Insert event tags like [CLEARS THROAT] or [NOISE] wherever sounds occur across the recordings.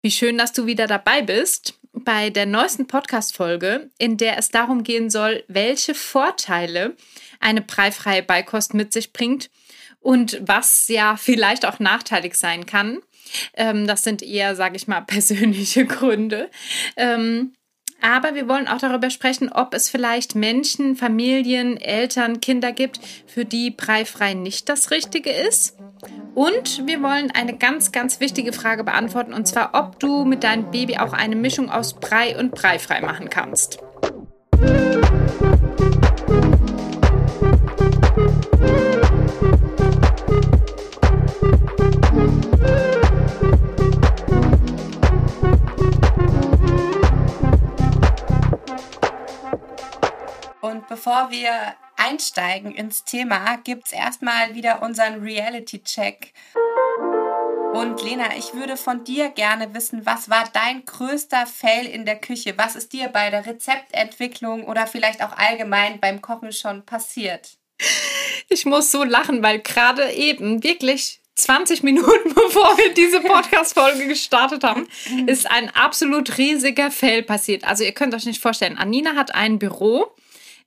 Wie schön, dass du wieder dabei bist bei der neuesten Podcast-Folge, in der es darum gehen soll, welche Vorteile eine preifreie Beikost mit sich bringt und was ja vielleicht auch nachteilig sein kann. Ähm, das sind eher, sage ich mal, [LAUGHS] persönliche Gründe. Aber wir wollen auch darüber sprechen, ob es vielleicht Menschen, Familien, Eltern, Kinder gibt, für die breifrei nicht das Richtige ist. Und wir wollen eine ganz, ganz wichtige Frage beantworten, und zwar, ob du mit deinem Baby auch eine Mischung aus Brei und breifrei machen kannst. Bevor wir einsteigen ins Thema, gibt es erstmal wieder unseren Reality-Check. Und Lena, ich würde von dir gerne wissen, was war dein größter Fail in der Küche? Was ist dir bei der Rezeptentwicklung oder vielleicht auch allgemein beim Kochen schon passiert? Ich muss so lachen, weil gerade eben wirklich 20 Minuten [LAUGHS] bevor wir diese Podcast-Folge gestartet haben, ist ein absolut riesiger Fail passiert. Also ihr könnt euch nicht vorstellen, Anina hat ein Büro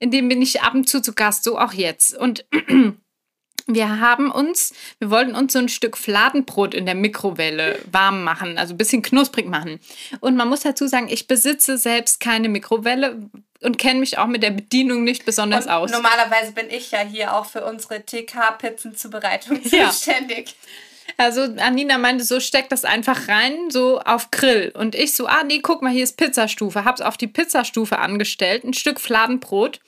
in dem bin ich ab und zu zu Gast, so auch jetzt. Und [CLEARS THROAT] wir haben uns, wir wollten uns so ein Stück Fladenbrot in der Mikrowelle warm machen, also ein bisschen knusprig machen. Und man muss dazu sagen, ich besitze selbst keine Mikrowelle und kenne mich auch mit der Bedienung nicht besonders und aus. Normalerweise bin ich ja hier auch für unsere TK-Pizzenzubereitung [LAUGHS] zuständig. Ja. Also Anina meinte, so steckt das einfach rein, so auf Grill. Und ich so, ah nee, guck mal, hier ist Pizzastufe. Hab's auf die Pizzastufe angestellt, ein Stück Fladenbrot.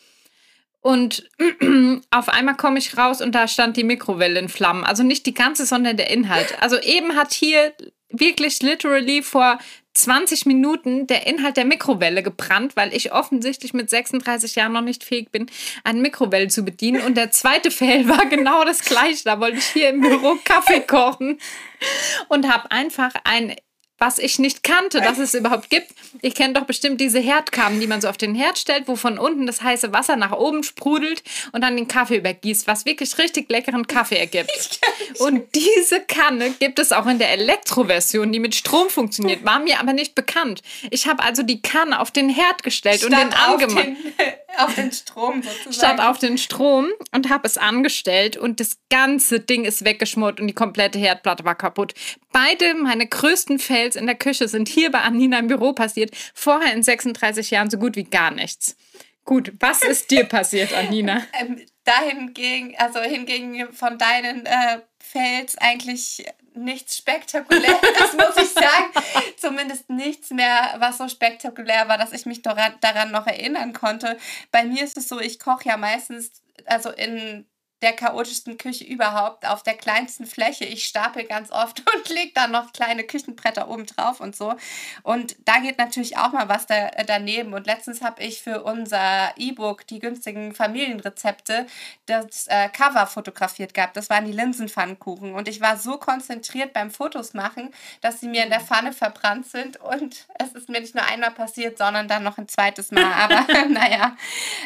Und [CLEARS THROAT] auf einmal komme ich raus und da stand die Mikrowelle in Flammen. Also nicht die ganze, sondern der Inhalt. Also eben hat hier wirklich literally vor 20 Minuten der Inhalt der Mikrowelle gebrannt, weil ich offensichtlich mit 36 Jahren noch nicht fähig bin, eine Mikrowelle zu bedienen. Und der zweite [LAUGHS] Fail war genau das gleiche. Da wollte ich hier im Büro Kaffee kochen und habe einfach ein was ich nicht kannte, dass es überhaupt gibt. Ich kenne doch bestimmt diese Herdkannen, die man so auf den Herd stellt, wo von unten das heiße Wasser nach oben sprudelt und dann den Kaffee übergießt, was wirklich richtig leckeren Kaffee ergibt. [LAUGHS] Und diese Kanne gibt es auch in der Elektroversion, die mit Strom funktioniert, war mir aber nicht bekannt. Ich habe also die Kanne auf den Herd gestellt Statt und den angemacht. [LAUGHS] Auf den Strom sozusagen. Statt auf den Strom und habe es angestellt und das ganze Ding ist weggeschmort und die komplette Herdplatte war kaputt. Beide meine größten Fails in der Küche sind hier bei Anina im Büro passiert. Vorher in 36 Jahren so gut wie gar nichts. Gut, was [LAUGHS] ist dir passiert, Anina? Ähm, dahingegen, also hingegen von deinen äh, Fails eigentlich nichts Spektakuläres, [LAUGHS] muss ich sagen. Zumindest nichts mehr, was so spektakulär war, dass ich mich daran noch erinnern konnte. Bei mir ist es so, ich koche ja meistens, also in der chaotischsten Küche überhaupt auf der kleinsten Fläche. Ich stapel ganz oft [LAUGHS] und lege dann noch kleine Küchenbretter oben drauf und so. Und da geht natürlich auch mal was da, äh, daneben. Und letztens habe ich für unser E-Book, die günstigen Familienrezepte, das äh, Cover fotografiert gehabt. Das waren die Linsenpfannkuchen. Und ich war so konzentriert beim Fotos machen, dass sie mir in der Pfanne verbrannt sind. Und es ist mir nicht nur einmal passiert, sondern dann noch ein zweites Mal. Aber [LAUGHS] [LAUGHS] naja,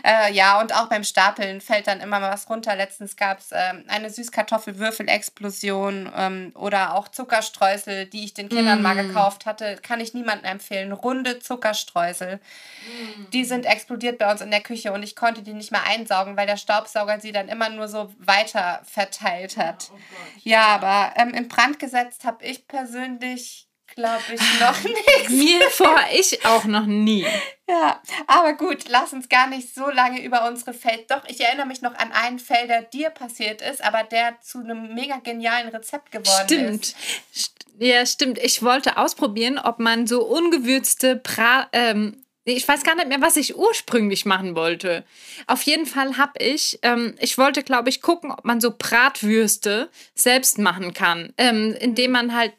äh, ja, und auch beim Stapeln fällt dann immer mal was runter. Letztens Letztens gab es ähm, eine Süßkartoffelwürfelexplosion ähm, oder auch Zuckerstreusel, die ich den Kindern mm. mal gekauft hatte. Kann ich niemandem empfehlen. Runde Zuckerstreusel. Mm. Die sind explodiert bei uns in der Küche und ich konnte die nicht mehr einsaugen, weil der Staubsauger sie dann immer nur so weiter verteilt hat. Oh, oh ja, aber ähm, in Brand gesetzt habe ich persönlich glaube ich, noch [LAUGHS] nichts. Mir vor ich auch noch nie. Ja, aber gut, lass uns gar nicht so lange über unsere Feld. Doch, ich erinnere mich noch an einen Feld, der dir passiert ist, aber der zu einem mega genialen Rezept geworden stimmt. ist. Stimmt. Ja, stimmt. Ich wollte ausprobieren, ob man so ungewürzte pra ähm, ich weiß gar nicht mehr, was ich ursprünglich machen wollte. Auf jeden Fall habe ich, ähm, ich wollte, glaube ich, gucken, ob man so Bratwürste selbst machen kann, ähm, indem man halt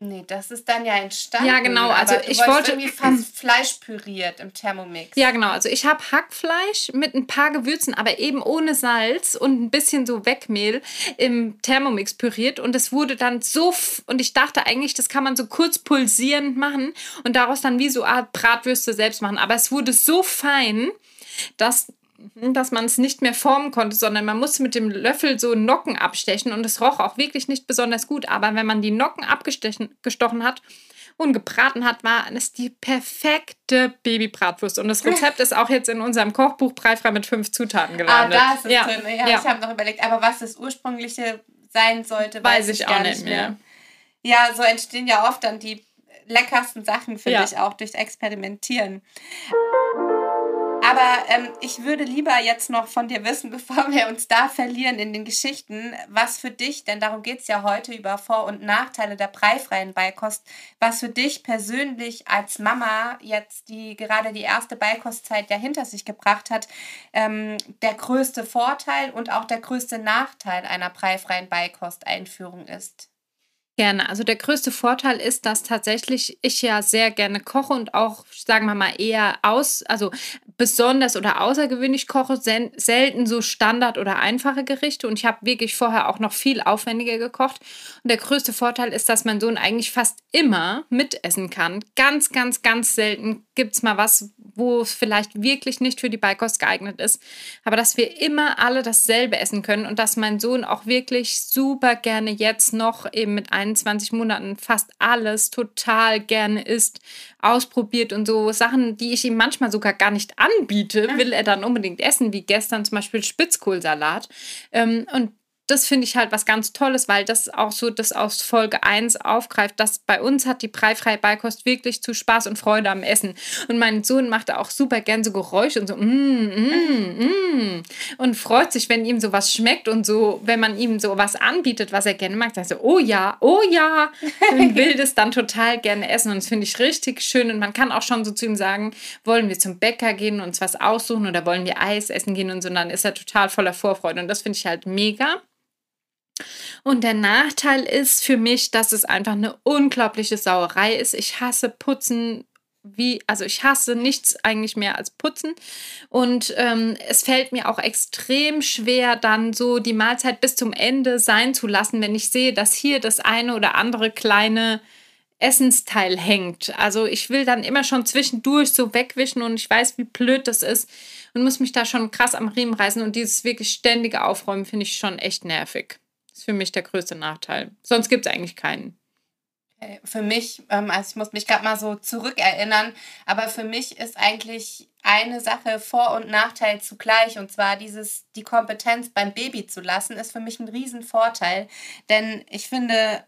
Nee, das ist dann ja entstanden. Ja, genau. Also ich wollte irgendwie fast [CLEARS THROAT] Fleisch püriert im Thermomix. Ja, genau. Also ich habe Hackfleisch mit ein paar Gewürzen, aber eben ohne Salz und ein bisschen so Wegmehl im Thermomix püriert und es wurde dann so und ich dachte eigentlich, das kann man so kurz pulsierend machen und daraus dann wie so Art Bratwürste selbst machen, aber es wurde so fein, dass dass man es nicht mehr formen konnte, sondern man musste mit dem Löffel so Nocken abstechen und es roch auch wirklich nicht besonders gut. Aber wenn man die Nocken abgestochen hat und gebraten hat, war es die perfekte Babybratwurst. Und das Rezept [LAUGHS] ist auch jetzt in unserem Kochbuch Preifrei mit fünf Zutaten ah, gelandet. Ah, das ist ja. drin. Ja, ja. ich habe noch überlegt, aber was das ursprüngliche sein sollte, weiß, weiß ich, auch nicht mehr. mehr. Ja, so entstehen ja oft dann die leckersten Sachen, finde ja. ich auch, durchs Experimentieren. Aber ähm, ich würde lieber jetzt noch von dir wissen, [LAUGHS] bevor wir uns da verlieren in den Geschichten, was für dich, denn darum geht es ja heute über Vor- und Nachteile der preifreien Beikost, was für dich persönlich als Mama jetzt, die gerade die erste Beikostzeit ja hinter sich gebracht hat, ähm, der größte Vorteil und auch der größte Nachteil einer preifreien Beikosteinführung ist. Gerne. Also der größte Vorteil ist, dass tatsächlich ich ja sehr gerne koche und auch, sagen wir mal, eher aus, also besonders oder außergewöhnlich koche, selten so Standard oder einfache Gerichte. Und ich habe wirklich vorher auch noch viel aufwendiger gekocht. Und der größte Vorteil ist, dass mein Sohn eigentlich fast immer mitessen kann. Ganz, ganz, ganz selten gibt es mal was, wo es vielleicht wirklich nicht für die Beikost geeignet ist. Aber dass wir immer alle dasselbe essen können und dass mein Sohn auch wirklich super gerne jetzt noch eben mit 21 Monaten fast alles total gerne isst, ausprobiert und so Sachen, die ich ihm manchmal sogar gar nicht anbiete, will er dann unbedingt essen, wie gestern zum Beispiel Spitzkohlsalat. Ähm, und das finde ich halt was ganz Tolles, weil das auch so das aus Folge 1 aufgreift, dass bei uns hat die preifreie Beikost wirklich zu Spaß und Freude am Essen. Und mein Sohn macht da auch super gern so Geräusche und so, mm, mm, mm, und freut sich, wenn ihm sowas schmeckt und so, wenn man ihm so was anbietet, was er gerne mag, sagt er so, oh ja, oh ja, und [LAUGHS] will das dann total gerne essen. Und das finde ich richtig schön. Und man kann auch schon so zu ihm sagen, wollen wir zum Bäcker gehen und uns was aussuchen oder wollen wir Eis essen gehen und so, und dann ist er total voller Vorfreude. Und das finde ich halt mega. Und der Nachteil ist für mich, dass es einfach eine unglaubliche Sauerei ist. Ich hasse Putzen wie, also ich hasse nichts eigentlich mehr als Putzen. Und ähm, es fällt mir auch extrem schwer, dann so die Mahlzeit bis zum Ende sein zu lassen, wenn ich sehe, dass hier das eine oder andere kleine Essensteil hängt. Also ich will dann immer schon zwischendurch so wegwischen und ich weiß, wie blöd das ist und muss mich da schon krass am Riemen reißen. Und dieses wirklich ständige Aufräumen finde ich schon echt nervig ist für mich der größte Nachteil. Sonst gibt es eigentlich keinen. Für mich, ähm, also ich muss mich gerade mal so zurückerinnern, aber für mich ist eigentlich eine Sache Vor- und Nachteil zugleich und zwar dieses, die Kompetenz beim Baby zu lassen, ist für mich ein Riesenvorteil. Denn ich finde,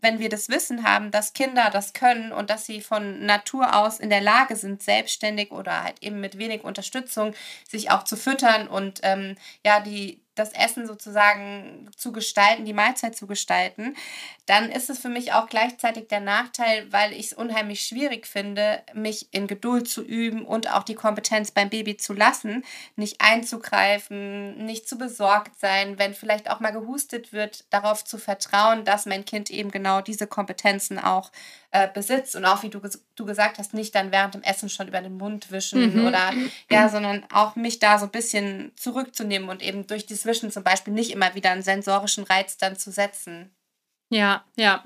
wenn wir das Wissen haben, dass Kinder das können und dass sie von Natur aus in der Lage sind, selbstständig oder halt eben mit wenig Unterstützung sich auch zu füttern und ähm, ja, die, das Essen sozusagen zu gestalten, die Mahlzeit zu gestalten, dann ist es für mich auch gleichzeitig der Nachteil, weil ich es unheimlich schwierig finde, mich in Geduld zu üben und auch die Kompetenz beim Baby zu lassen, nicht einzugreifen, nicht zu besorgt sein, wenn vielleicht auch mal gehustet wird, darauf zu vertrauen, dass mein Kind eben genau diese Kompetenzen auch äh, besitzt und auch wie du, du gesagt hast, nicht dann während dem Essen schon über den Mund wischen mhm. oder ja, sondern auch mich da so ein bisschen zurückzunehmen und eben durch die Zwischen zum Beispiel nicht immer wieder einen sensorischen Reiz dann zu setzen. Ja, ja.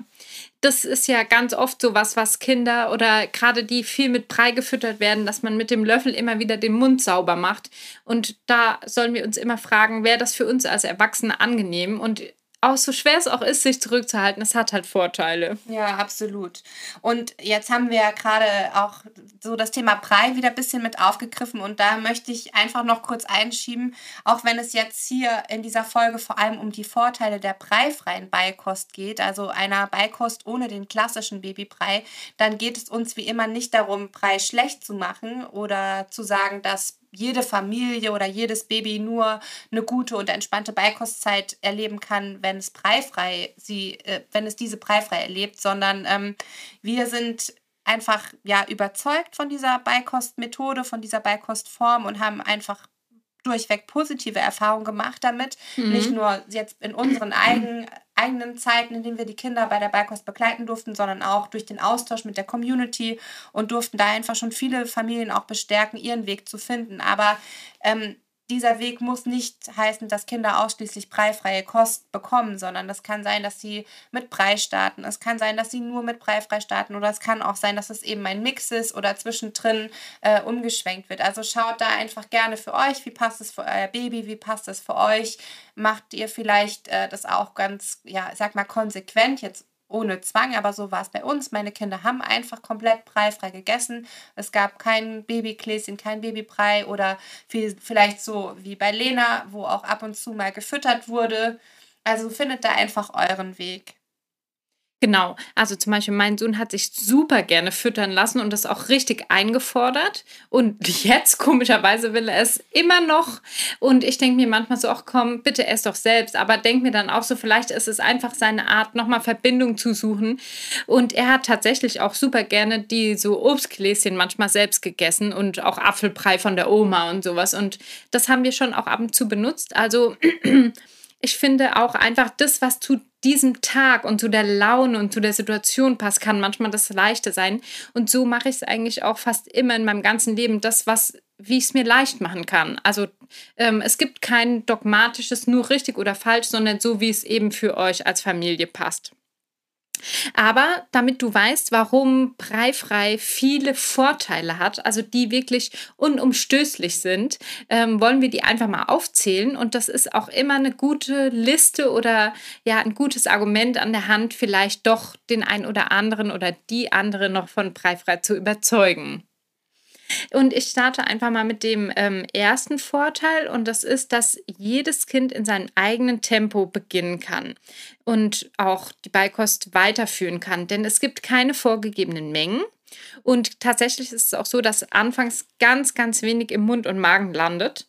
Das ist ja ganz oft so was, was Kinder oder gerade die viel mit Brei gefüttert werden, dass man mit dem Löffel immer wieder den Mund sauber macht. Und da sollen wir uns immer fragen, wäre das für uns als Erwachsene angenehm? Und auch so schwer es auch ist, sich zurückzuhalten, es hat halt Vorteile. Ja, absolut. Und jetzt haben wir ja gerade auch so das Thema Brei wieder ein bisschen mit aufgegriffen und da möchte ich einfach noch kurz einschieben, auch wenn es jetzt hier in dieser Folge vor allem um die Vorteile der breifreien Beikost geht, also einer Beikost ohne den klassischen Babybrei, dann geht es uns wie immer nicht darum, Brei schlecht zu machen oder zu sagen, dass jede Familie oder jedes Baby nur eine gute und entspannte Beikostzeit erleben kann, wenn es breifrei sie, äh, wenn es diese breifrei erlebt, sondern ähm, wir sind einfach ja überzeugt von dieser Beikostmethode, von dieser Beikostform und haben einfach durchweg positive Erfahrungen gemacht damit. Mhm. Nicht nur jetzt in unseren eigenen, eigenen Zeiten, in denen wir die Kinder bei der Beikost begleiten durften, sondern auch durch den Austausch mit der Community und durften da einfach schon viele Familien auch bestärken, ihren Weg zu finden. Aber ähm, dieser Weg muss nicht heißen, dass Kinder ausschließlich preifreie Kost bekommen, sondern das kann sein, dass sie mit Brei starten. Es kann sein, dass sie nur mit preifrei starten oder es kann auch sein, dass es eben ein Mix ist oder zwischendrin äh, umgeschwenkt wird. Also schaut da einfach gerne für euch, wie passt es für euer Baby, wie passt es für euch. Macht ihr vielleicht äh, das auch ganz, ja, sag mal, konsequent jetzt ohne Zwang, aber so war es bei uns. Meine Kinder haben einfach komplett preifrei gegessen. Es gab kein Babykläschen, kein Babybrei oder viel, vielleicht so wie bei Lena, wo auch ab und zu mal gefüttert wurde. Also findet da einfach euren Weg. Genau, also zum Beispiel mein Sohn hat sich super gerne füttern lassen und das auch richtig eingefordert. Und [LAUGHS] jetzt, komischerweise, will er es immer noch. Und ich denke mir manchmal so, ach komm, bitte ess doch selbst. Aber denke mir dann auch so, vielleicht ist es einfach seine Art, nochmal Verbindung zu suchen. Und er hat tatsächlich auch super gerne die so Obstgläschen manchmal selbst gegessen und auch Apfelbrei von der Oma und sowas. Und das haben wir schon auch ab und zu benutzt. Also [CLEARS THROAT] ich finde auch einfach das, was zu diesem Tag und zu der Laune und zu der Situation passt, kann manchmal das Leichte sein. Und so mache ich es eigentlich auch fast immer in meinem ganzen Leben, das, was, wie ich es mir leicht machen kann. Also ähm, es gibt kein dogmatisches, nur richtig oder falsch, sondern so, wie es eben für euch als Familie passt. Aber damit du weißt, warum Breifrei viele Vorteile hat, also die wirklich unumstößlich sind, ähm, wollen wir die einfach mal aufzählen. Und das ist auch immer eine gute Liste oder ja ein gutes Argument an der Hand, vielleicht doch den einen oder anderen oder die andere noch von Breifrei zu überzeugen. Und ich starte einfach mal mit dem ähm, ersten Vorteil und das ist, dass jedes Kind in seinem eigenen Tempo beginnen kann und auch die Beikost weiterführen kann, denn es gibt keine vorgegebenen Mengen. Und tatsächlich ist es auch so, dass anfangs ganz, ganz wenig im Mund und Magen landet.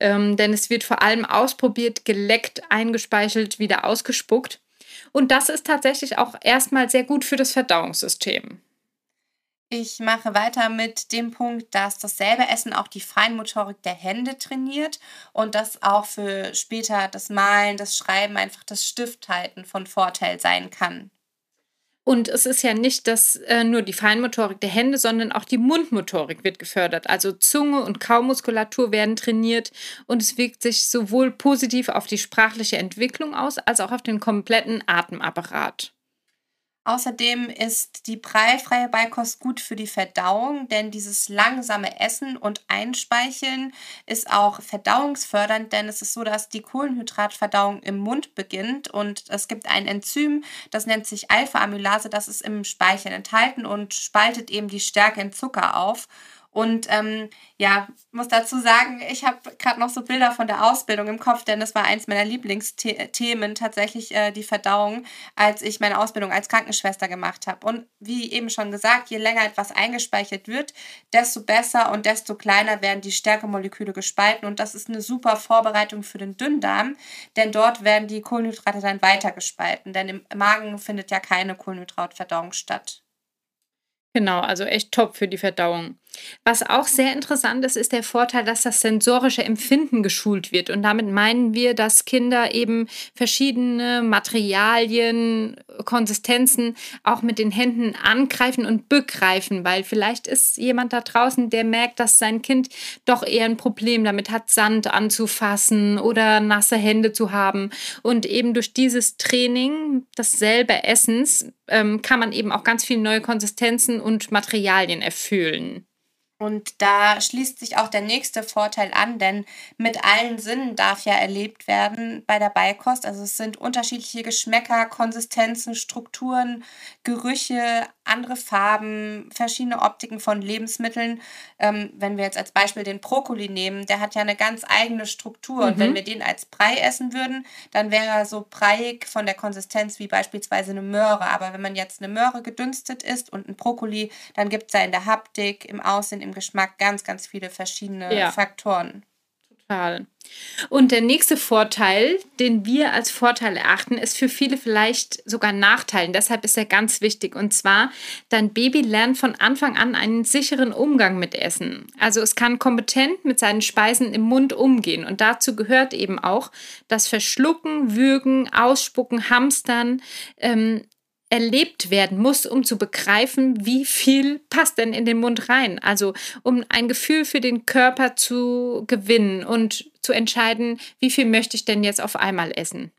Ähm, denn es wird vor allem ausprobiert, geleckt, eingespeichelt, wieder ausgespuckt. Und das ist tatsächlich auch erstmal sehr gut für das Verdauungssystem. Ich mache weiter mit dem Punkt, dass dasselbe Essen auch die Feinmotorik der Hände trainiert und das auch für später das Malen, das Schreiben, einfach das Stifthalten von Vorteil sein kann. Und es ist ja nicht dass äh, nur die Feinmotorik der Hände, sondern auch die Mundmotorik wird gefördert. Also Zunge und Kaumuskulatur werden trainiert und es wirkt sich sowohl positiv auf die sprachliche Entwicklung aus, als auch auf den kompletten Atemapparat. Außerdem ist die breifreie Beikost gut für die Verdauung, denn dieses langsame Essen und Einspeicheln ist auch verdauungsfördernd, denn es ist so, dass die Kohlenhydratverdauung im Mund beginnt und es gibt ein Enzym, das nennt sich Alpha-Amylase, das ist im Speichel enthalten und spaltet eben die Stärke in Zucker auf. Und ähm, ja, muss dazu sagen, ich habe gerade noch so Bilder von der Ausbildung im Kopf, denn das war eins meiner Lieblingsthemen, tatsächlich äh, die Verdauung, als ich meine Ausbildung als Krankenschwester gemacht habe. Und wie eben schon gesagt, je länger etwas eingespeichert wird, desto besser und desto kleiner werden die Stärkemoleküle gespalten. Und das ist eine super Vorbereitung für den Dünndarm, denn dort werden die Kohlenhydrate dann weiter gespalten, denn im Magen findet ja keine Kohlenhydratverdauung statt. Genau, also echt top für die Verdauung. Was auch sehr interessant ist, ist der Vorteil, dass das sensorische Empfinden geschult wird. Und damit meinen wir, dass Kinder eben verschiedene Materialien, Konsistenzen auch mit den Händen angreifen und begreifen, weil vielleicht ist jemand da draußen, der merkt, dass sein Kind doch eher ein Problem damit hat, Sand anzufassen oder nasse Hände zu haben. Und eben durch dieses Training, dasselbe Essens, ähm, kann man eben auch ganz viele neue Konsistenzen und Materialien erfüllen. Und da schließt sich auch der nächste Vorteil an, denn mit allen Sinnen darf ja erlebt werden bei der Beikost. Also es sind unterschiedliche Geschmäcker, Konsistenzen, Strukturen, Gerüche, andere Farben, verschiedene Optiken von Lebensmitteln. Ähm, wenn wir jetzt als Beispiel den Brokkoli nehmen, der hat ja eine ganz eigene Struktur. Mhm. Und wenn mhm. wir den als Brei essen würden, dann wäre er so breiig von der Konsistenz wie beispielsweise eine Möhre. Aber wenn man jetzt eine Möhre gedünstet isst und ein Brokkoli, dann gibt es ja in der Haptik, im Aussehen, im Geschmack ganz, ganz viele verschiedene ja. Faktoren. Total. Und der nächste Vorteil, den wir als Vorteil erachten, ist für viele vielleicht sogar Nachteilen. Deshalb ist er ganz wichtig. Und zwar, dein Baby lernt von Anfang an einen sicheren Umgang mit Essen. Also es kann kompetent mit seinen Speisen im Mund umgehen. Und dazu gehört eben auch das Verschlucken, Würgen, Ausspucken, Hamstern, ähm, erlebt werden muss, um zu begreifen, wie viel passt denn in den Mund rein. Also um ein Gefühl für den Körper zu gewinnen und zu entscheiden, wie viel möchte ich denn jetzt auf einmal essen.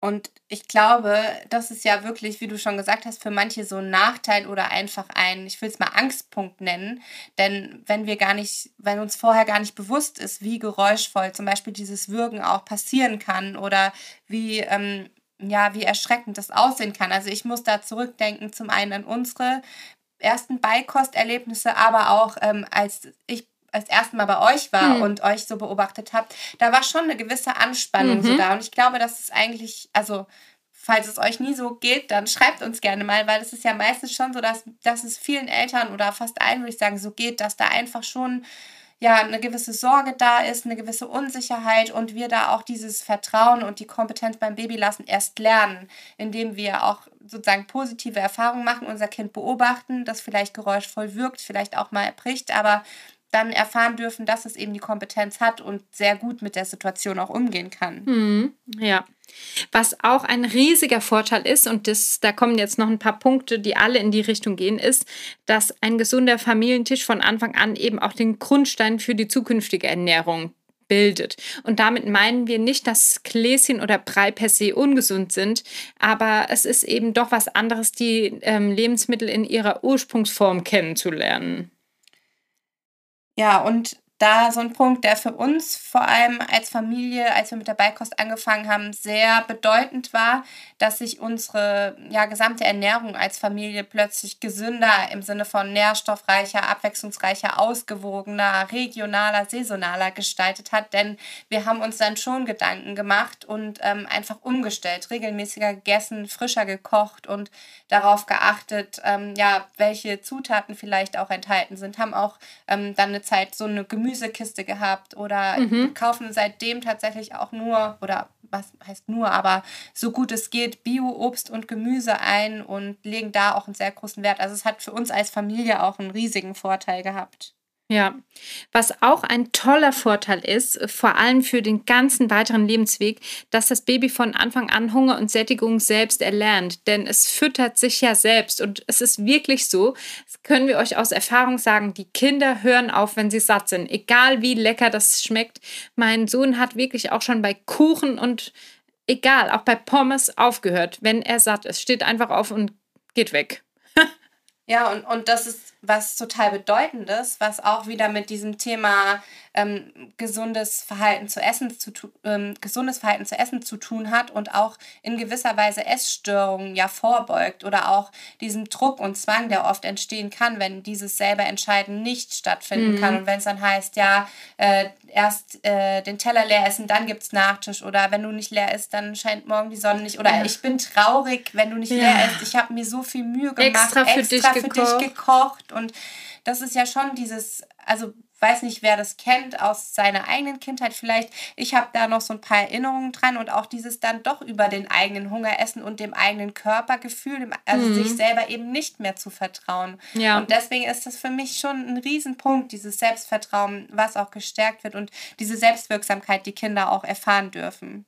Und ich glaube, das ist ja wirklich, wie du schon gesagt hast, für manche so ein Nachteil oder einfach ein, ich will es mal Angstpunkt nennen. Denn wenn wir gar nicht, wenn uns vorher gar nicht bewusst ist, wie geräuschvoll zum Beispiel dieses Würgen auch passieren kann oder wie ähm, ja, wie erschreckend das aussehen kann. Also ich muss da zurückdenken, zum einen an unsere ersten Beikosterlebnisse, aber auch ähm, als ich als ersten Mal bei euch war mhm. und euch so beobachtet habe, da war schon eine gewisse Anspannung mhm. so da. Und ich glaube, das ist eigentlich, also falls es euch nie so geht, dann schreibt uns gerne mal, weil es ist ja meistens schon so, dass, dass es vielen Eltern oder fast allen, würde ich sagen, so geht, dass da einfach schon ja eine gewisse Sorge da ist, eine gewisse Unsicherheit und wir da auch dieses Vertrauen und die Kompetenz beim Baby lassen erst lernen, indem wir auch sozusagen positive Erfahrungen machen, unser Kind beobachten, das vielleicht geräuschvoll wirkt, vielleicht auch mal erbricht, aber dann erfahren dürfen, dass es eben die Kompetenz hat und sehr gut mit der Situation auch umgehen kann. Mhm, ja. Was auch ein riesiger Vorteil ist, und das, da kommen jetzt noch ein paar Punkte, die alle in die Richtung gehen, ist, dass ein gesunder Familientisch von Anfang an eben auch den Grundstein für die zukünftige Ernährung bildet. Und damit meinen wir nicht, dass Gläschen oder Brei per se ungesund sind, aber es ist eben doch was anderes, die ähm, Lebensmittel in ihrer Ursprungsform kennenzulernen. Ja, und da so ein Punkt, der für uns vor allem als Familie, als wir mit der Beikost angefangen haben, sehr bedeutend war, dass sich unsere ja, gesamte Ernährung als Familie plötzlich gesünder im Sinne von nährstoffreicher, abwechslungsreicher, ausgewogener, regionaler, saisonaler gestaltet hat. Denn wir haben uns dann schon Gedanken gemacht und ähm, einfach umgestellt, regelmäßiger gegessen, frischer gekocht und darauf geachtet, ähm, ja, welche Zutaten vielleicht auch enthalten sind. Haben auch ähm, dann eine Zeit so eine Gemüse Gemüsekiste gehabt oder mhm. kaufen seitdem tatsächlich auch nur oder was heißt nur, aber so gut es geht, Bio-Obst und Gemüse ein und legen da auch einen sehr großen Wert. Also es hat für uns als Familie auch einen riesigen Vorteil gehabt. Ja, was auch ein toller Vorteil ist, vor allem für den ganzen weiteren Lebensweg, dass das Baby von Anfang an Hunger und Sättigung selbst erlernt. Denn es füttert sich ja selbst. Und es ist wirklich so, das können wir euch aus Erfahrung sagen, die Kinder hören auf, wenn sie satt sind. Egal wie lecker das schmeckt. Mein Sohn hat wirklich auch schon bei Kuchen und egal, auch bei Pommes aufgehört, wenn er satt ist. Steht einfach auf und geht weg. Ja, und, und das ist was total Bedeutendes, was auch wieder mit diesem Thema ähm, gesundes Verhalten zu essen zu ähm, gesundes Verhalten zu essen zu tun hat und auch in gewisser Weise Essstörungen ja vorbeugt oder auch diesem Druck und Zwang, der oft entstehen kann, wenn dieses selber Entscheiden nicht stattfinden mhm. kann und wenn es dann heißt, ja, äh, erst äh, den Teller leer essen, dann gibt es Nachtisch oder wenn du nicht leer isst, dann scheint morgen die Sonne nicht oder ja. ich bin traurig, wenn du nicht ja. leer isst, ich habe mir so viel Mühe gemacht, extra für, extra dich, für gekocht. dich gekocht und das ist ja schon dieses, also weiß nicht, wer das kennt aus seiner eigenen Kindheit vielleicht. Ich habe da noch so ein paar Erinnerungen dran und auch dieses dann doch über den eigenen Hunger essen und dem eigenen Körpergefühl, also mhm. sich selber eben nicht mehr zu vertrauen. Ja. Und deswegen ist das für mich schon ein Riesenpunkt, dieses Selbstvertrauen, was auch gestärkt wird und diese Selbstwirksamkeit, die Kinder auch erfahren dürfen.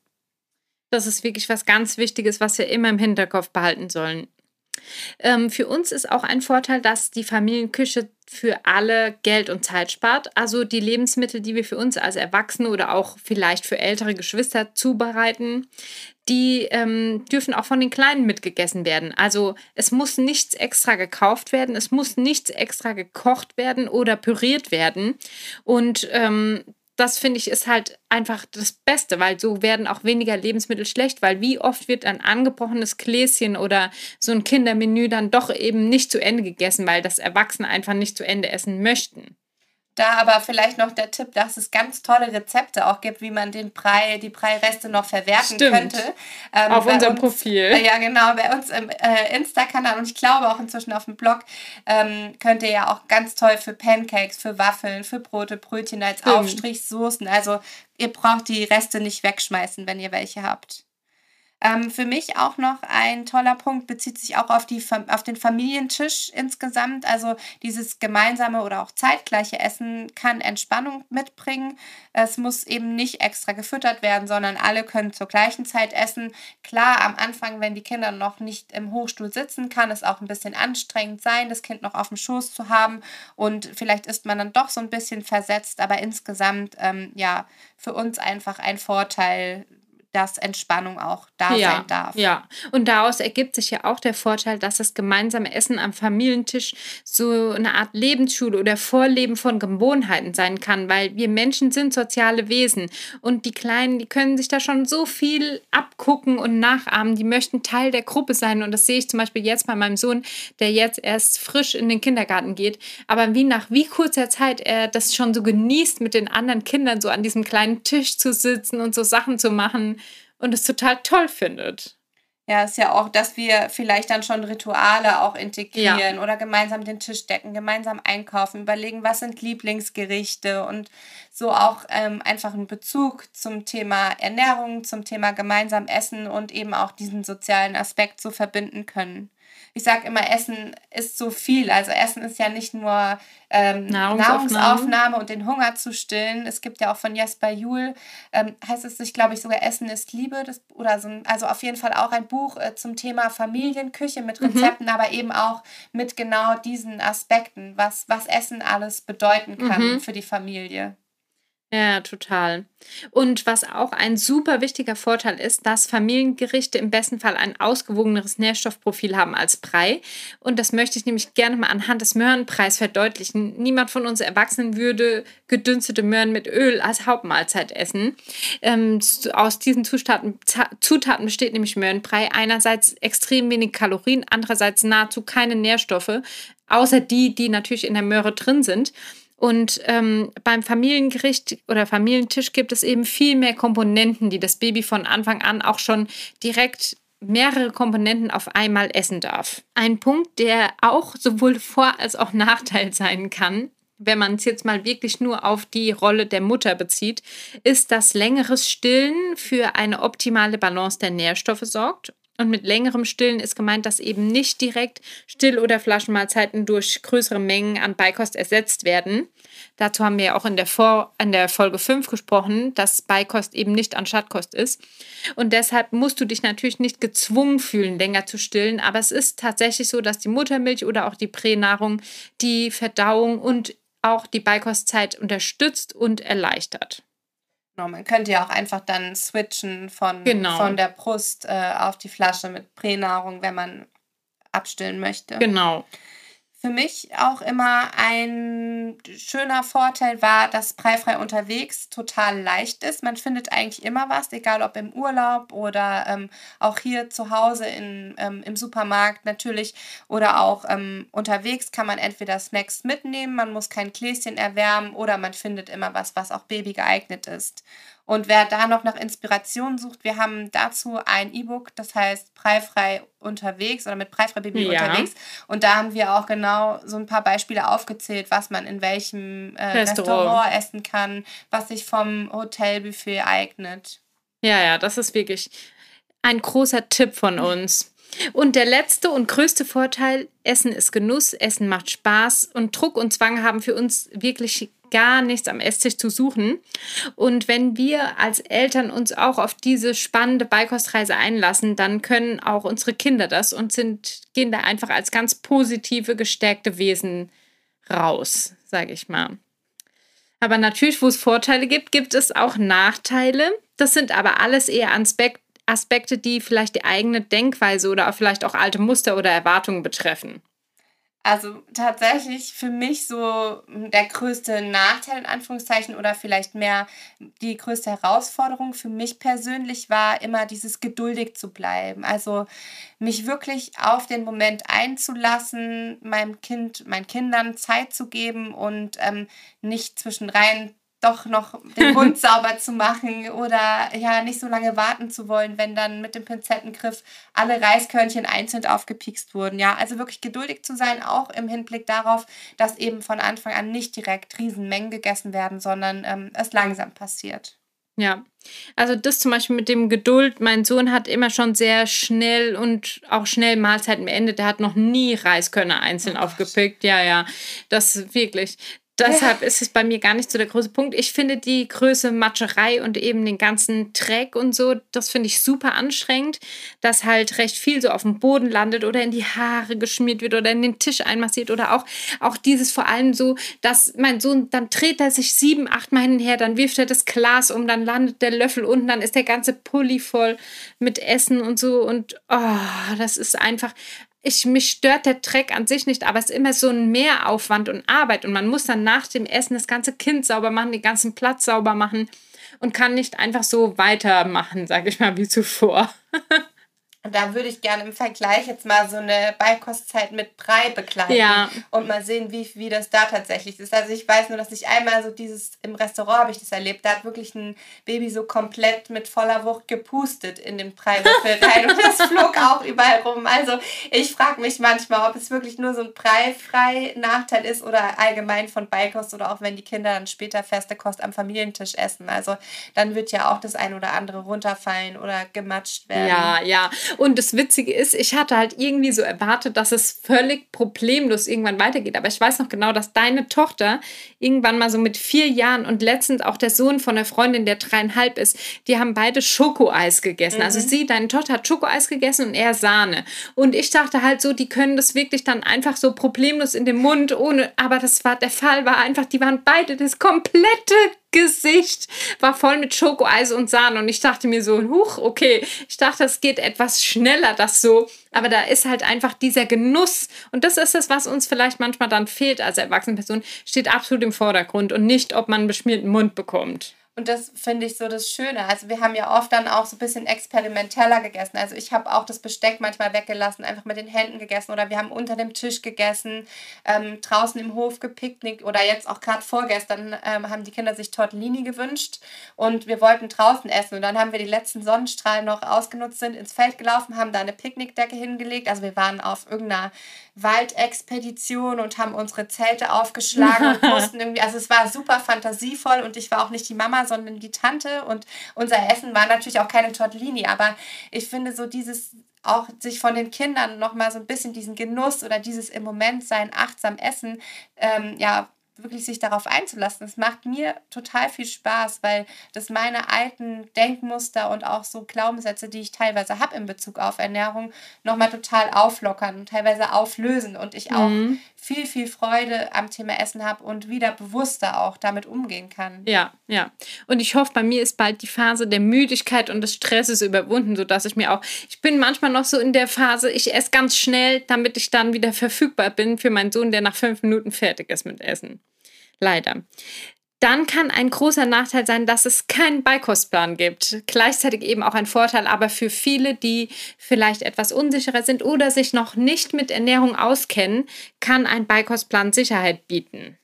Das ist wirklich was ganz Wichtiges, was wir immer im Hinterkopf behalten sollen. Ähm, für uns ist auch ein Vorteil, dass die Familienküche für alle Geld und Zeit spart. Also die Lebensmittel, die wir für uns als Erwachsene oder auch vielleicht für ältere Geschwister zubereiten, die ähm, dürfen auch von den Kleinen mitgegessen werden. Also es muss nichts extra gekauft werden, es muss nichts extra gekocht werden oder püriert werden. Und ähm, das finde ich ist halt einfach das Beste, weil so werden auch weniger Lebensmittel schlecht, weil wie oft wird ein angebrochenes Gläschen oder so ein Kindermenü dann doch eben nicht zu Ende gegessen, weil das Erwachsene einfach nicht zu Ende essen möchten. Da aber vielleicht noch der Tipp, dass es ganz tolle Rezepte auch gibt, wie man den Brei, die Breireste noch verwerten Stimmt. könnte. Ähm, auf unserem uns, Profil. Äh, ja, genau, bei uns im äh, Insta-Kanal und ich glaube auch inzwischen auf dem Blog ähm, könnt ihr ja auch ganz toll für Pancakes, für Waffeln, für Brote, Brötchen als Stimmt. Aufstrich, Soßen. Also ihr braucht die Reste nicht wegschmeißen, wenn ihr welche habt. Ähm, für mich auch noch ein toller Punkt bezieht sich auch auf, die, auf den Familientisch insgesamt. Also dieses gemeinsame oder auch zeitgleiche Essen kann Entspannung mitbringen. Es muss eben nicht extra gefüttert werden, sondern alle können zur gleichen Zeit essen. Klar, am Anfang, wenn die Kinder noch nicht im Hochstuhl sitzen, kann es auch ein bisschen anstrengend sein, das Kind noch auf dem Schoß zu haben. Und vielleicht ist man dann doch so ein bisschen versetzt, aber insgesamt, ähm, ja, für uns einfach ein Vorteil, dass Entspannung auch da ja, sein darf. Ja, und daraus ergibt sich ja auch der Vorteil, dass das gemeinsame Essen am Familientisch so eine Art Lebensschule oder Vorleben von Gewohnheiten sein kann, weil wir Menschen sind soziale Wesen und die Kleinen, die können sich da schon so viel abgucken und nachahmen, die möchten Teil der Gruppe sein und das sehe ich zum Beispiel jetzt bei meinem Sohn, der jetzt erst frisch in den Kindergarten geht, aber wie nach wie kurzer Zeit er das schon so genießt, mit den anderen Kindern so an diesem kleinen Tisch zu sitzen und so Sachen zu machen und es total toll findet. Ja, ist ja auch, dass wir vielleicht dann schon Rituale auch integrieren ja. oder gemeinsam den Tisch decken, gemeinsam einkaufen, überlegen, was sind Lieblingsgerichte und so auch ähm, einfach einen Bezug zum Thema Ernährung, zum Thema gemeinsam Essen und eben auch diesen sozialen Aspekt so verbinden können ich sage immer, Essen ist so viel. Also Essen ist ja nicht nur ähm, Nahrungsaufnahme. Nahrungsaufnahme. und den Hunger zu stillen. Es gibt ja auch von Jesper Juhl, ähm, heißt es sich, glaube ich, sogar Essen ist Liebe. Das, oder so also auf jeden Fall auch ein Buch äh, zum Thema Familienküche mit mhm. Rezepten, mhm. aber eben auch mit genau diesen Aspekten, was, was Essen alles bedeuten kann mhm. für die Familie. Ja, total. Und was auch ein super wichtiger Vorteil ist, dass Familiengerichte im besten Fall ein ausgewogeneres Nährstoffprofil haben als Brei. Und das möchte ich nämlich gerne mal anhand des Möhrenpreis verdeutlichen. Niemand von uns Erwachsenen würde gedünstete Möhren mit Öl als Hauptmahlzeit essen. Ähm, aus diesen Zutaten, Zutaten besteht nämlich Möhrenbrei einerseits extrem wenig Kalorien, andererseits nahezu keine Nährstoffe, außer die, die natürlich in der Möhre drin sind. Und ähm, beim Familiengericht oder Familientisch gibt es eben viel mehr Komponenten, die das Baby von Anfang an auch schon direkt mehrere Komponenten auf einmal essen darf. Ein Punkt, der auch sowohl Vor- als auch Nachteil sein kann, wenn man es jetzt mal wirklich nur auf die Rolle der Mutter bezieht, ist, dass längeres Stillen für eine optimale Balance der Nährstoffe sorgt und mit längerem Stillen ist gemeint, dass eben nicht direkt Still- oder Flaschenmahlzeiten durch größere Mengen an Beikost ersetzt werden. Dazu haben wir ja auch in der, Vor in der Folge 5 gesprochen, dass Beikost eben nicht Anstattkost ist. Und deshalb musst du dich natürlich nicht gezwungen fühlen, länger zu stillen. Aber es ist tatsächlich so, dass die Muttermilch oder auch die Pränahrung die Verdauung und auch die Beikostzeit unterstützt und erleichtert. Man könnte ja auch einfach dann switchen von, genau. von der Brust äh, auf die Flasche mit Pränahrung, wenn man abstillen möchte. Genau für mich auch immer ein schöner Vorteil war, dass Preifrei unterwegs total leicht ist. Man findet eigentlich immer was, egal ob im Urlaub oder ähm, auch hier zu Hause in, ähm, im Supermarkt natürlich oder auch ähm, unterwegs kann man entweder Snacks mitnehmen, man muss kein Gläschen erwärmen oder man findet immer was, was auch Baby geeignet ist. Und wer da noch nach Inspiration sucht, wir haben dazu ein E-Book, das heißt Preifrei unterwegs oder mit Preifrei Baby ja. unterwegs. Und da haben wir auch genau so ein paar Beispiele aufgezählt, was man in welchem äh, Restaurant. Restaurant essen kann, was sich vom Hotelbuffet eignet. Ja, ja, das ist wirklich ein großer Tipp von uns. Und der letzte und größte Vorteil, Essen ist Genuss, Essen macht Spaß und Druck und Zwang haben für uns wirklich gar nichts am Esstisch zu suchen. Und wenn wir als Eltern uns auch auf diese spannende Beikostreise einlassen, dann können auch unsere Kinder das und sind, gehen da einfach als ganz positive, gestärkte Wesen raus, sage ich mal. Aber natürlich, wo es Vorteile gibt, gibt es auch Nachteile. Das sind aber alles eher Aspekte, die vielleicht die eigene Denkweise oder vielleicht auch alte Muster oder Erwartungen betreffen. Also tatsächlich für mich so der größte Nachteil in Anführungszeichen oder vielleicht mehr die größte Herausforderung für mich persönlich war immer dieses geduldig zu bleiben. Also mich wirklich auf den Moment einzulassen, meinem Kind, meinen Kindern Zeit zu geben und ähm, nicht zwischenrein doch noch den [LAUGHS] Mund sauber zu machen oder ja nicht so lange warten zu wollen, wenn dann mit dem Pinzettengriff alle Reiskörnchen einzeln aufgepikst wurden. Ja, also wirklich geduldig zu sein, auch im Hinblick darauf, dass eben von Anfang an nicht direkt Riesenmengen gegessen werden, sondern ähm, es langsam passiert. Ja, also das zum Beispiel mit dem Geduld. Mein Sohn hat immer schon sehr schnell und auch schnell Mahlzeiten beendet. Der hat noch nie Reiskörner einzeln oh aufgepickt. Ja, ja, das wirklich Deshalb ist es bei mir gar nicht so der große Punkt. Ich finde die Größe Matscherei und eben den ganzen Dreck und so, das finde ich super anstrengend, dass halt recht viel so auf dem Boden landet oder in die Haare geschmiert wird oder in den Tisch einmassiert oder auch, auch dieses vor allem so, dass mein Sohn, dann dreht er sich sieben, acht Mal hin und her, dann wirft er das Glas um, dann landet der Löffel unten, dann ist der ganze Pulli voll mit Essen und so und oh, das ist einfach, ich, mich stört der Dreck an sich nicht, aber es ist immer so ein Mehraufwand und Arbeit und man muss dann nach dem Essen das ganze Kind sauber machen, den ganzen Platz sauber machen und kann nicht einfach so weitermachen, sage ich mal, wie zuvor. [LAUGHS] Und da würde ich gerne im Vergleich jetzt mal so eine Beikostzeit mit Brei begleiten ja. und mal sehen, wie, wie das da tatsächlich ist. Also ich weiß nur, dass ich einmal so dieses, im Restaurant habe ich das erlebt, da hat wirklich ein Baby so komplett mit voller Wucht gepustet in den Breiwürfel rein und das [LAUGHS] flog auch überall rum. Also ich frage mich manchmal, ob es wirklich nur so ein breifrei Nachteil ist oder allgemein von Beikost oder auch wenn die Kinder dann später feste Kost am Familientisch essen. Also dann wird ja auch das ein oder andere runterfallen oder gematscht werden. Ja, ja. Und das Witzige ist, ich hatte halt irgendwie so erwartet, dass es völlig problemlos irgendwann weitergeht. Aber ich weiß noch genau, dass deine Tochter irgendwann mal so mit vier Jahren und letztens auch der Sohn von der Freundin, der dreieinhalb ist, die haben beide Schokoeis gegessen. Also mhm. Also sie, deine Tochter hat Schokoeis gegessen und er Sahne. Und ich dachte halt so, die können das wirklich dann einfach so problemlos in den Mund, ohne, aber das war der Fall, war einfach, die waren beide das komplette Gesicht war voll mit Schokoeis und Sahne. Und ich dachte mir so, huch, okay, ich dachte, es geht etwas schneller, das so, aber da ist halt einfach dieser Genuss. Und das ist es, was uns vielleicht manchmal dann fehlt als erwachsene Person, steht absolut im Vordergrund und nicht, ob man einen beschmierten Mund bekommt. Und das finde ich so das Schöne. Also wir haben ja oft dann auch so ein bisschen experimenteller gegessen. Also ich habe auch das Besteck manchmal weggelassen, einfach mit den Händen gegessen oder wir haben unter dem Tisch gegessen, ähm, draußen im Hof gepicknickt oder jetzt auch gerade vorgestern ähm, haben die Kinder sich Tortellini gewünscht und wir wollten draußen essen und dann haben wir die letzten Sonnenstrahlen noch ausgenutzt, sind ins Feld gelaufen, haben da eine Picknickdecke hingelegt. Also wir waren auf irgendeiner Waldexpedition und haben unsere Zelte aufgeschlagen und [LAUGHS] mussten irgendwie, also es war super fantasievoll und ich war auch nicht die Mama, sondern die Tante und unser Essen war natürlich auch keine Tortellini, aber ich finde so dieses auch sich von den Kindern nochmal so ein bisschen diesen Genuss oder dieses im Moment sein achtsam Essen ähm, ja wirklich sich darauf einzulassen. Es macht mir total viel Spaß, weil das meine alten Denkmuster und auch so Glaubenssätze, die ich teilweise habe in Bezug auf Ernährung, nochmal total auflockern und teilweise auflösen und ich auch mhm. Viel, viel Freude am Thema Essen habe und wieder bewusster auch damit umgehen kann. Ja, ja. Und ich hoffe, bei mir ist bald die Phase der Müdigkeit und des Stresses überwunden, sodass ich mir auch, ich bin manchmal noch so in der Phase, ich esse ganz schnell, damit ich dann wieder verfügbar bin für meinen Sohn, der nach fünf Minuten fertig ist mit Essen. Leider. Dann kann ein großer Nachteil sein, dass es keinen Beikostplan gibt. Gleichzeitig eben auch ein Vorteil, aber für viele, die vielleicht etwas unsicherer sind oder sich noch nicht mit Ernährung auskennen, kann ein Beikostplan Sicherheit bieten.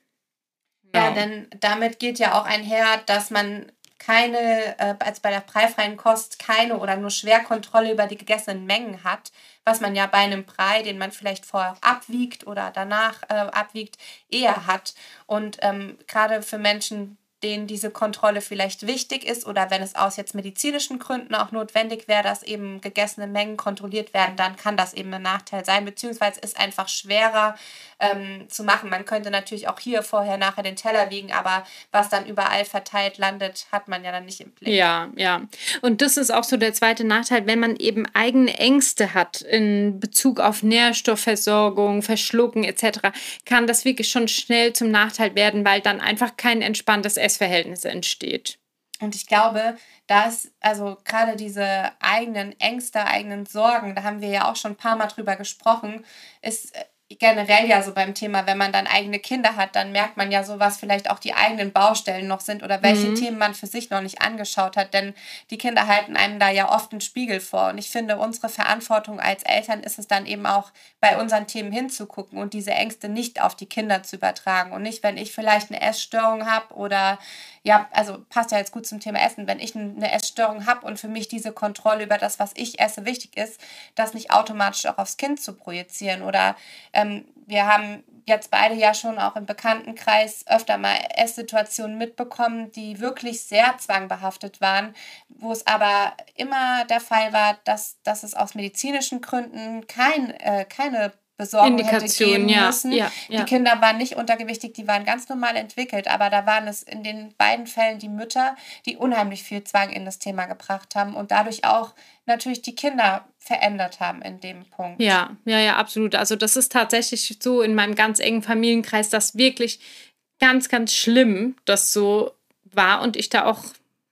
Ja, genau. denn damit geht ja auch einher, dass man keine, äh, als bei der preifreien Kost keine oder nur Schwerkontrolle über die gegessenen Mengen hat, was man ja bei einem Brei, den man vielleicht vorher abwiegt oder danach äh, abwiegt, eher hat. Und ähm, gerade für Menschen, denen diese Kontrolle vielleicht wichtig ist oder wenn es aus jetzt medizinischen Gründen auch notwendig wäre, dass eben gegessene Mengen kontrolliert werden, dann kann das eben ein Nachteil sein, beziehungsweise ist einfach schwerer ähm, zu machen. Man könnte natürlich auch hier vorher, nachher den Teller wiegen, aber was dann überall verteilt landet, hat man ja dann nicht im Blick. Ja, ja. Und das ist auch so der zweite Nachteil, wenn man eben eigene Ängste hat in Bezug auf Nährstoffversorgung, Verschlucken etc., kann das wirklich schon schnell zum Nachteil werden, weil dann einfach kein entspanntes Essverhältnis entsteht. Und ich glaube, dass, also gerade diese eigenen Ängste, eigenen Sorgen, da haben wir ja auch schon ein paar Mal drüber gesprochen, ist generell ja so beim Thema, wenn man dann eigene Kinder hat, dann merkt man ja so, was vielleicht auch die eigenen Baustellen noch sind oder welche mhm. Themen man für sich noch nicht angeschaut hat. Denn die Kinder halten einem da ja oft einen Spiegel vor. Und ich finde, unsere Verantwortung als Eltern ist es dann eben auch, bei unseren Themen hinzugucken und diese Ängste nicht auf die Kinder zu übertragen. Und nicht, wenn ich vielleicht eine Essstörung habe oder ja, also passt ja jetzt gut zum Thema Essen, wenn ich eine Essstörung habe und für mich diese Kontrolle über das, was ich esse, wichtig ist, das nicht automatisch auch aufs Kind zu projizieren. Oder ähm, wir haben jetzt beide ja schon auch im Bekanntenkreis öfter mal Esssituationen mitbekommen, die wirklich sehr zwangbehaftet waren, wo es aber immer der Fall war, dass, dass es aus medizinischen Gründen kein, äh, keine Besorgung hätte geben ja, müssen. Ja, ja. Die Kinder waren nicht untergewichtig, die waren ganz normal entwickelt, aber da waren es in den beiden Fällen die Mütter, die unheimlich viel Zwang in das Thema gebracht haben und dadurch auch natürlich die Kinder verändert haben in dem Punkt. Ja, ja, ja, absolut. Also das ist tatsächlich so in meinem ganz engen Familienkreis, das wirklich ganz, ganz schlimm, das so war und ich da auch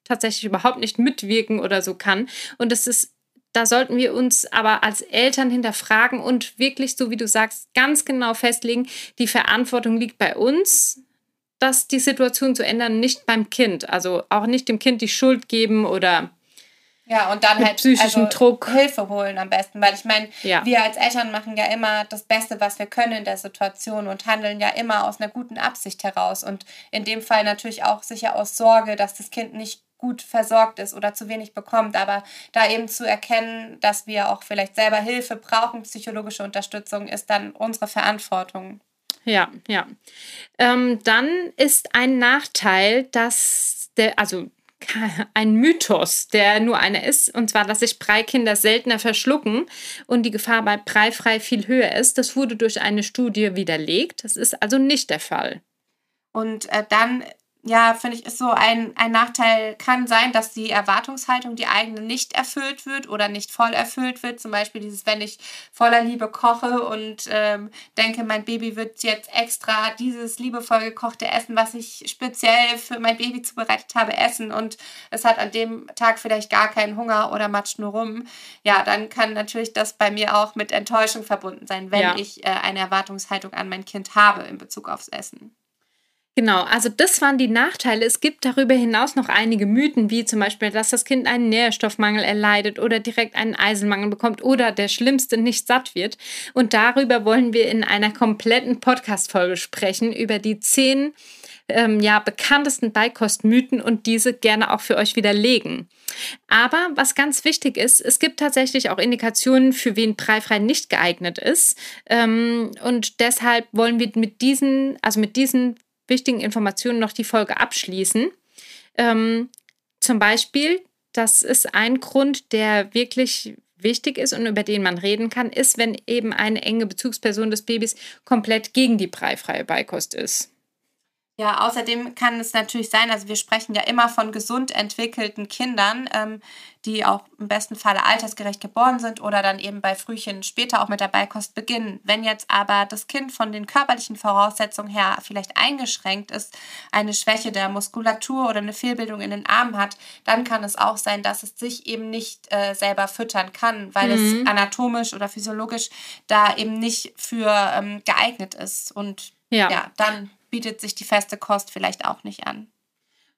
tatsächlich überhaupt nicht mitwirken oder so kann. Und es ist da sollten wir uns aber als Eltern hinterfragen und wirklich, so wie du sagst, ganz genau festlegen, die Verantwortung liegt bei uns, dass die Situation zu ändern, nicht beim Kind. Also auch nicht dem Kind die Schuld geben oder ja, und dann halt psychischen also Druck. Hilfe holen am besten, weil ich meine, ja. wir als Eltern machen ja immer das Beste, was wir können in der Situation und handeln ja immer aus einer guten Absicht heraus und in dem Fall natürlich auch sicher aus Sorge, dass das Kind nicht gut versorgt ist oder zu wenig bekommt, aber da eben zu erkennen, dass wir auch vielleicht selber Hilfe brauchen, psychologische Unterstützung, ist dann unsere Verantwortung. Ja, ja. Ähm, dann ist ein Nachteil, dass der, also [LAUGHS] ein Mythos, der nur einer ist, und zwar, dass sich Breikinder seltener verschlucken und die Gefahr bei Breifrei viel höher ist. Das wurde durch eine Studie widerlegt. Das ist also nicht der Fall. Und äh, dann ja, finde ich, ist so ein, ein Nachteil, kann sein, dass die Erwartungshaltung, die eigene, nicht erfüllt wird oder nicht voll erfüllt wird. Zum Beispiel dieses, wenn ich voller Liebe koche und ähm, denke, mein Baby wird jetzt extra dieses liebevoll gekochte Essen, was ich speziell für mein Baby zubereitet habe, essen und es hat an dem Tag vielleicht gar keinen Hunger oder matscht nur rum. Ja, dann kann natürlich das bei mir auch mit Enttäuschung verbunden sein, wenn ja. ich äh, eine Erwartungshaltung an mein Kind habe in Bezug aufs Essen. Genau, also das waren die Nachteile. Es gibt darüber hinaus noch einige Mythen, wie zum Beispiel, dass das Kind einen Nährstoffmangel erleidet oder direkt einen Eisenmangel bekommt oder der Schlimmste nicht satt wird. Und darüber wollen wir in einer kompletten Podcast-Folge sprechen, über die zehn ähm, ja, bekanntesten Beikostmythen und diese gerne auch für euch widerlegen. Aber was ganz wichtig ist, es gibt tatsächlich auch Indikationen, für wen preifrei nicht geeignet ist. Ähm, und deshalb wollen wir mit diesen, also mit diesen wichtigen Informationen noch die Folge abschließen. Ähm, zum Beispiel, das ist ein Grund, der wirklich wichtig ist und über den man reden kann, ist, wenn eben eine enge Bezugsperson des Babys komplett gegen die breifreie Beikost ist. Ja, außerdem kann es natürlich sein, also wir sprechen ja immer von gesund entwickelten Kindern, ähm, die auch im besten Falle altersgerecht geboren sind oder dann eben bei Frühchen später auch mit der Beikost beginnen. Wenn jetzt aber das Kind von den körperlichen Voraussetzungen her vielleicht eingeschränkt ist, eine Schwäche der Muskulatur oder eine Fehlbildung in den Armen hat, dann kann es auch sein, dass es sich eben nicht äh, selber füttern kann, weil mhm. es anatomisch oder physiologisch da eben nicht für ähm, geeignet ist. Und ja, ja dann bietet sich die feste Kost vielleicht auch nicht an.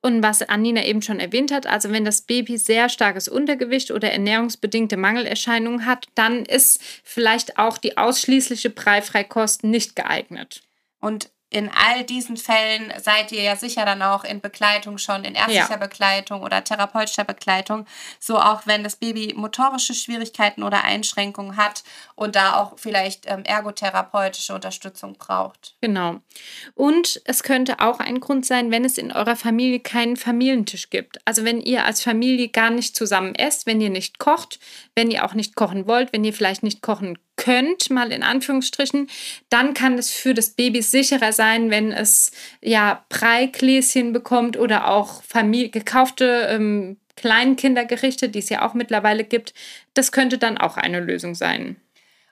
Und was Anina eben schon erwähnt hat, also wenn das Baby sehr starkes Untergewicht oder ernährungsbedingte Mangelerscheinungen hat, dann ist vielleicht auch die ausschließliche Breifreikost nicht geeignet. Und in all diesen Fällen seid ihr ja sicher dann auch in Begleitung schon, in ärztlicher ja. Begleitung oder therapeutischer Begleitung, so auch wenn das Baby motorische Schwierigkeiten oder Einschränkungen hat und da auch vielleicht ähm, ergotherapeutische Unterstützung braucht. Genau. Und es könnte auch ein Grund sein, wenn es in eurer Familie keinen Familientisch gibt. Also wenn ihr als Familie gar nicht zusammen esst, wenn ihr nicht kocht, wenn ihr auch nicht kochen wollt, wenn ihr vielleicht nicht kochen könnt könnt, mal in Anführungsstrichen, dann kann es für das Baby sicherer sein, wenn es ja Breigläschen bekommt oder auch Familie, gekaufte ähm, Kleinkindergerichte, die es ja auch mittlerweile gibt. Das könnte dann auch eine Lösung sein.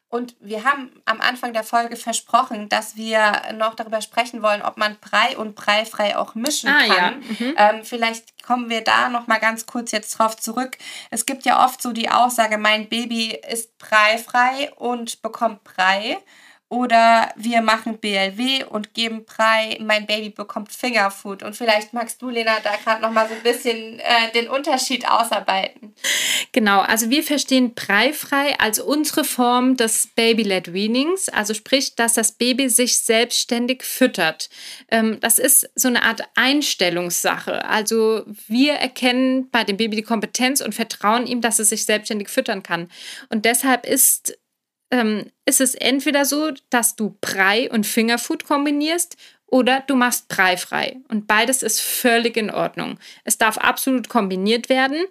Und wir haben am Anfang der Folge versprochen, dass wir noch darüber sprechen wollen, ob man Brei und Breifrei auch mischen ah, kann. Ja. Mhm. Ähm, vielleicht kommen wir da noch mal ganz kurz jetzt drauf zurück. Es gibt ja oft so die Aussage, mein Baby ist breifrei und bekommt Brei. Oder wir machen BLW und geben Brei, mein Baby bekommt Fingerfood. Und vielleicht magst du, Lena, da gerade noch mal so ein bisschen äh, den Unterschied ausarbeiten. Genau, also wir verstehen Breifrei als unsere Form des Baby-led Weanings, also sprich, dass das Baby sich selbstständig füttert. Ähm, das ist so eine Art Einstellungssache. Also wir erkennen bei dem Baby die Kompetenz und vertrauen ihm, dass es sich selbstständig füttern kann. Und deshalb ist ähm, ist es entweder so, dass du Brei und Fingerfood kombinierst oder du machst breifrei. Und beides ist völlig in Ordnung. Es darf absolut kombiniert werden.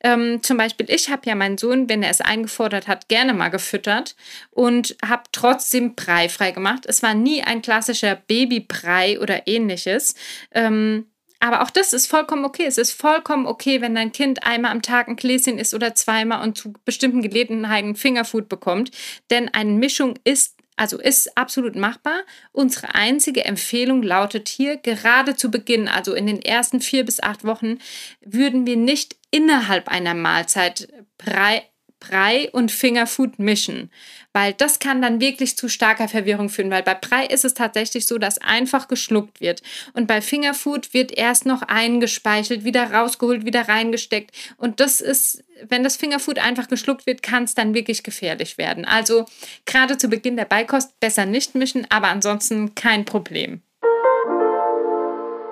Ähm, zum Beispiel, ich habe ja meinen Sohn, wenn er es eingefordert hat, gerne mal gefüttert und habe trotzdem breifrei gemacht. Es war nie ein klassischer Babybrei oder ähnliches. Ähm, aber auch das ist vollkommen okay. Es ist vollkommen okay, wenn dein Kind einmal am Tag ein Gläschen isst oder zweimal und zu bestimmten Gelegenheiten Fingerfood bekommt. Denn eine Mischung ist also ist absolut machbar. Unsere einzige Empfehlung lautet hier, gerade zu Beginn, also in den ersten vier bis acht Wochen, würden wir nicht innerhalb einer Mahlzeit Brei, Brei und Fingerfood mischen, weil das kann dann wirklich zu starker Verwirrung führen, weil bei Brei ist es tatsächlich so, dass einfach geschluckt wird und bei Fingerfood wird erst noch eingespeichelt, wieder rausgeholt, wieder reingesteckt und das ist, wenn das Fingerfood einfach geschluckt wird, kann es dann wirklich gefährlich werden. Also gerade zu Beginn der Beikost besser nicht mischen, aber ansonsten kein Problem.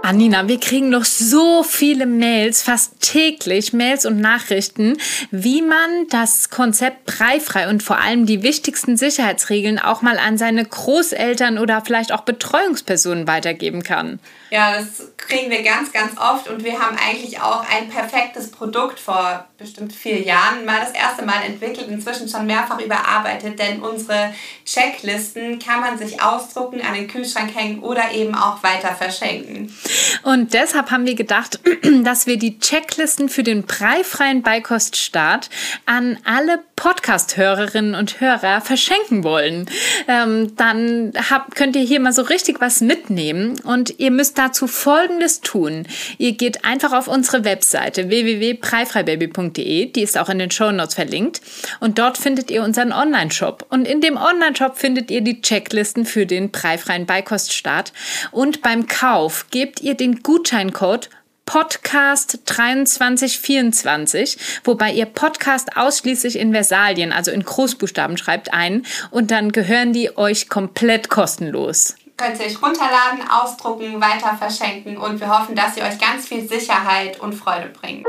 Anina, wir kriegen noch so viele Mails, fast täglich Mails und Nachrichten, wie man das Konzept preifrei und vor allem die wichtigsten Sicherheitsregeln auch mal an seine Großeltern oder vielleicht auch Betreuungspersonen weitergeben kann. Ja, das kriegen wir ganz, ganz oft und wir haben eigentlich auch ein perfektes Produkt vor bestimmt vier Jahren mal das erste Mal entwickelt, inzwischen schon mehrfach überarbeitet, denn unsere Checklisten kann man sich ausdrucken, an den Kühlschrank hängen oder eben auch weiter verschenken. Und deshalb haben wir gedacht, [CLEARS THROAT] dass wir die Checklisten für den preifreien Beikoststart an alle Podcast-Hörerinnen und Hörer verschenken wollen. Ähm, dann habt, könnt ihr hier mal so richtig was mitnehmen und ihr müsst dazu Folgendes tun. Ihr geht einfach auf unsere Webseite www.preifreibaby.de, die ist auch in den Show Notes verlinkt und dort findet ihr unseren Online-Shop und in dem Online-Shop findet ihr die Checklisten für den preifreien Beikoststart und beim Kauf gebt ihr den Gutscheincode Podcast 2324, wobei ihr Podcast ausschließlich in Versalien, also in Großbuchstaben schreibt ein und dann gehören die euch komplett kostenlos. Könnt ihr euch runterladen, ausdrucken, weiter verschenken und wir hoffen, dass sie euch ganz viel Sicherheit und Freude bringen.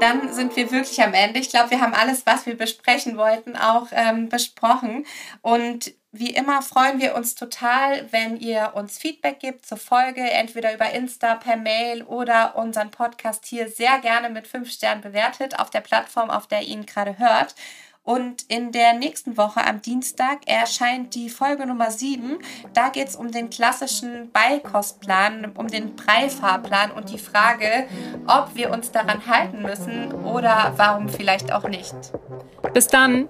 Dann sind wir wirklich am Ende. Ich glaube, wir haben alles, was wir besprechen wollten, auch ähm, besprochen. Und wie immer freuen wir uns total, wenn ihr uns Feedback gebt zur Folge, entweder über Insta, per Mail oder unseren Podcast hier sehr gerne mit 5 Sternen bewertet auf der Plattform, auf der ihr ihn gerade hört. Und in der nächsten Woche am Dienstag erscheint die Folge Nummer 7. Da geht es um den klassischen Beikostplan, um den Breifahrplan und die Frage, ob wir uns daran halten müssen oder warum vielleicht auch nicht. Bis dann!